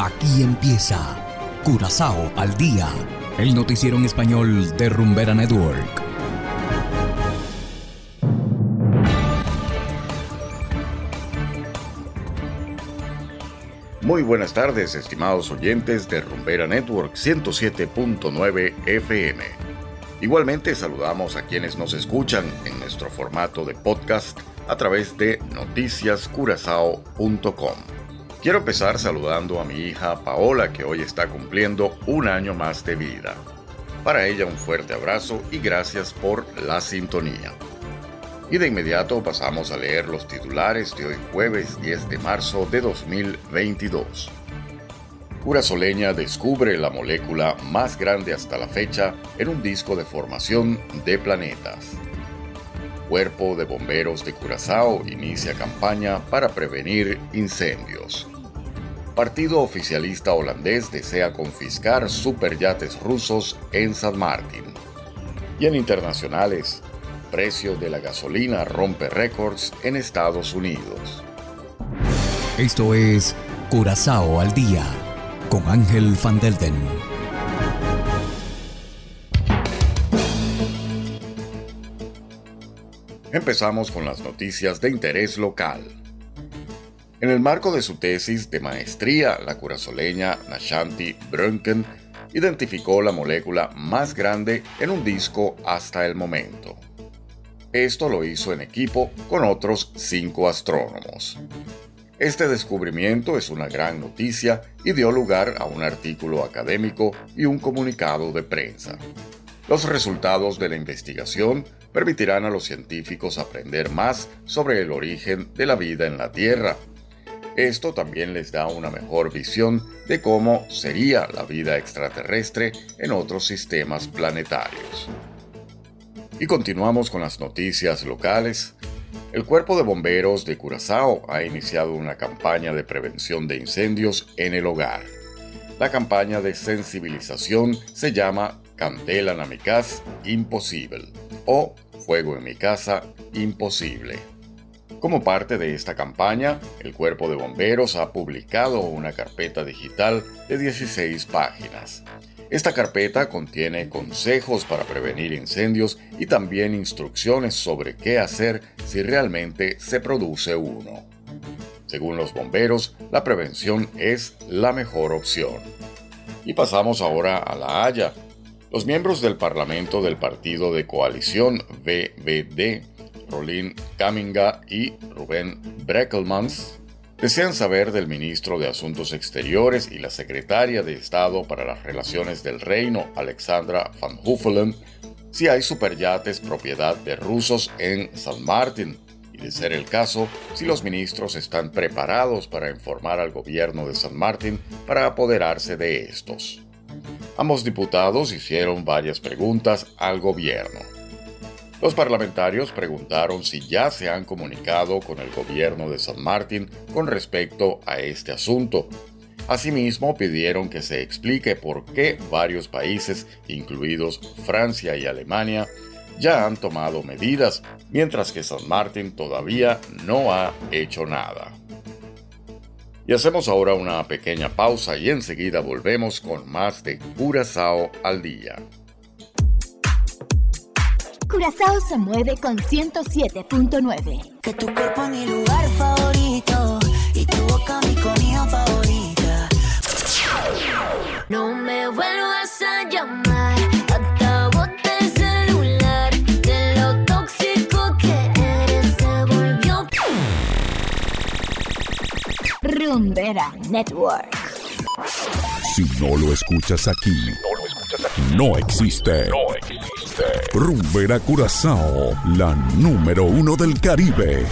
Aquí empieza Curazao al día, el noticiero en español de Rumbera Network. Muy buenas tardes, estimados oyentes de Rumbera Network 107.9 FM. Igualmente saludamos a quienes nos escuchan en nuestro formato de podcast a través de noticiascurazao.com. Quiero empezar saludando a mi hija Paola que hoy está cumpliendo un año más de vida. Para ella un fuerte abrazo y gracias por la sintonía. Y de inmediato pasamos a leer los titulares de hoy jueves 10 de marzo de 2022. Curazoleña descubre la molécula más grande hasta la fecha en un disco de formación de planetas. Cuerpo de Bomberos de Curazao inicia campaña para prevenir incendios. Partido oficialista holandés desea confiscar superyates rusos en San Martín. Y en internacionales, precio de la gasolina rompe récords en Estados Unidos. Esto es Curazao al día con Ángel Van Delden. Empezamos con las noticias de interés local. En el marco de su tesis de maestría, la curazoleña Nashanti Brunken identificó la molécula más grande en un disco hasta el momento. Esto lo hizo en equipo con otros cinco astrónomos. Este descubrimiento es una gran noticia y dio lugar a un artículo académico y un comunicado de prensa. Los resultados de la investigación permitirán a los científicos aprender más sobre el origen de la vida en la Tierra. Esto también les da una mejor visión de cómo sería la vida extraterrestre en otros sistemas planetarios. Y continuamos con las noticias locales. El Cuerpo de Bomberos de Curazao ha iniciado una campaña de prevención de incendios en el hogar. La campaña de sensibilización se llama Candela casa, imposible. O Fuego en mi casa, imposible. Como parte de esta campaña, el Cuerpo de Bomberos ha publicado una carpeta digital de 16 páginas. Esta carpeta contiene consejos para prevenir incendios y también instrucciones sobre qué hacer si realmente se produce uno. Según los bomberos, la prevención es la mejor opción. Y pasamos ahora a La Haya, los miembros del Parlamento del Partido de Coalición VVD, Rolín Caminga y Rubén Breckelmans, desean saber del ministro de Asuntos Exteriores y la secretaria de Estado para las Relaciones del Reino, Alexandra Van Huffelen, si hay superyates propiedad de rusos en San Martín y, de ser el caso, si los ministros están preparados para informar al gobierno de San Martín para apoderarse de estos. Ambos diputados hicieron varias preguntas al gobierno. Los parlamentarios preguntaron si ya se han comunicado con el gobierno de San Martín con respecto a este asunto. Asimismo, pidieron que se explique por qué varios países, incluidos Francia y Alemania, ya han tomado medidas, mientras que San Martín todavía no ha hecho nada. Y hacemos ahora una pequeña pausa y enseguida volvemos con más de Curazao al día. Curazao se mueve con 107.9. Que tu cuerpo es mi lugar favorito y tu boca mi comida favorita. No me vuelvas a llamar. Hasta bote el celular. De lo tóxico que eres se volvió. Rumbera Network. Si no lo escuchas aquí, no existe. No existe. Rumbera Curazao, la número uno del Caribe.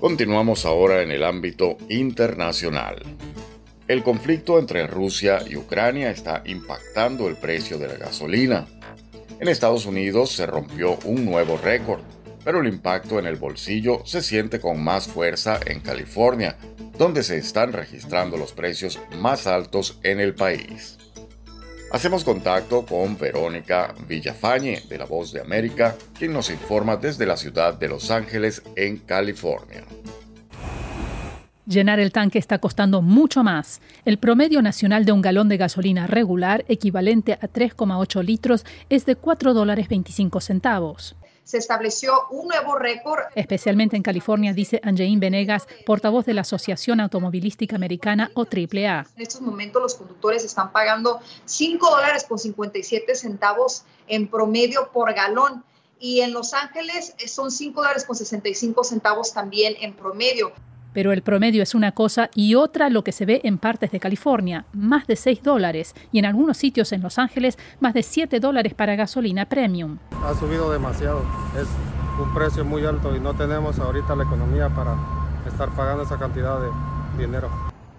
Continuamos ahora en el ámbito internacional. El conflicto entre Rusia y Ucrania está impactando el precio de la gasolina. En Estados Unidos se rompió un nuevo récord, pero el impacto en el bolsillo se siente con más fuerza en California, donde se están registrando los precios más altos en el país. Hacemos contacto con Verónica Villafañe de La Voz de América, quien nos informa desde la ciudad de Los Ángeles, en California. Llenar el tanque está costando mucho más. El promedio nacional de un galón de gasolina regular, equivalente a 3,8 litros, es de 4 dólares 25 centavos. Se estableció un nuevo récord. Especialmente en California, dice Angeín Venegas, portavoz de la Asociación Automovilística Americana o AAA. En estos momentos los conductores están pagando 5 dólares con 57 centavos en promedio por galón. Y en Los Ángeles son 5 dólares con 65 centavos también en promedio pero el promedio es una cosa y otra lo que se ve en partes de California, más de 6 dólares, y en algunos sitios en Los Ángeles, más de 7 dólares para gasolina premium. Ha subido demasiado, es un precio muy alto y no tenemos ahorita la economía para estar pagando esa cantidad de dinero.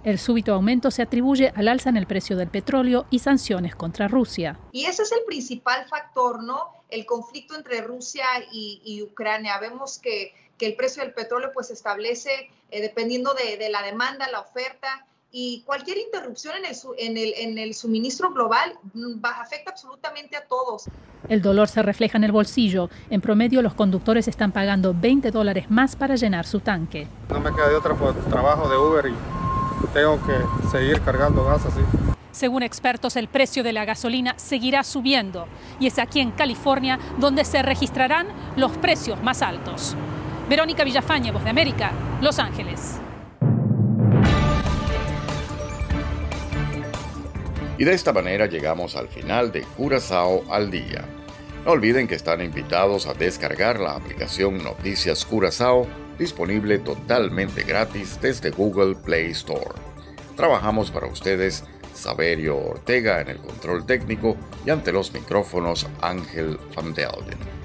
El súbito aumento se atribuye al alza en el precio del petróleo y sanciones contra Rusia. Y ese es el principal factor, ¿no? El conflicto entre Rusia y, y Ucrania. Vemos que que el precio del petróleo pues se establece eh, dependiendo de, la demanda, la oferta y cualquier interrupción en el, en el, en el suministro global mm, afecta absolutamente a todos. El dolor se refleja en el bolsillo. En promedio los conductores están pagando 20 dólares más para llenar su tanque. No me queda de otra por trabajo de Uber y tengo que seguir cargando gas así. Según expertos, el precio de la gasolina seguirá subiendo y es aquí en California donde se registrarán los precios más altos. Verónica Villafañe, Voz de América, Los Ángeles. Y de esta manera llegamos al final de Curazao al Día. No olviden que están invitados a descargar la aplicación Noticias Curazao, disponible totalmente gratis desde Google Play Store. Trabajamos para ustedes Saberio Ortega en el control técnico y ante los micrófonos Ángel Van Delden.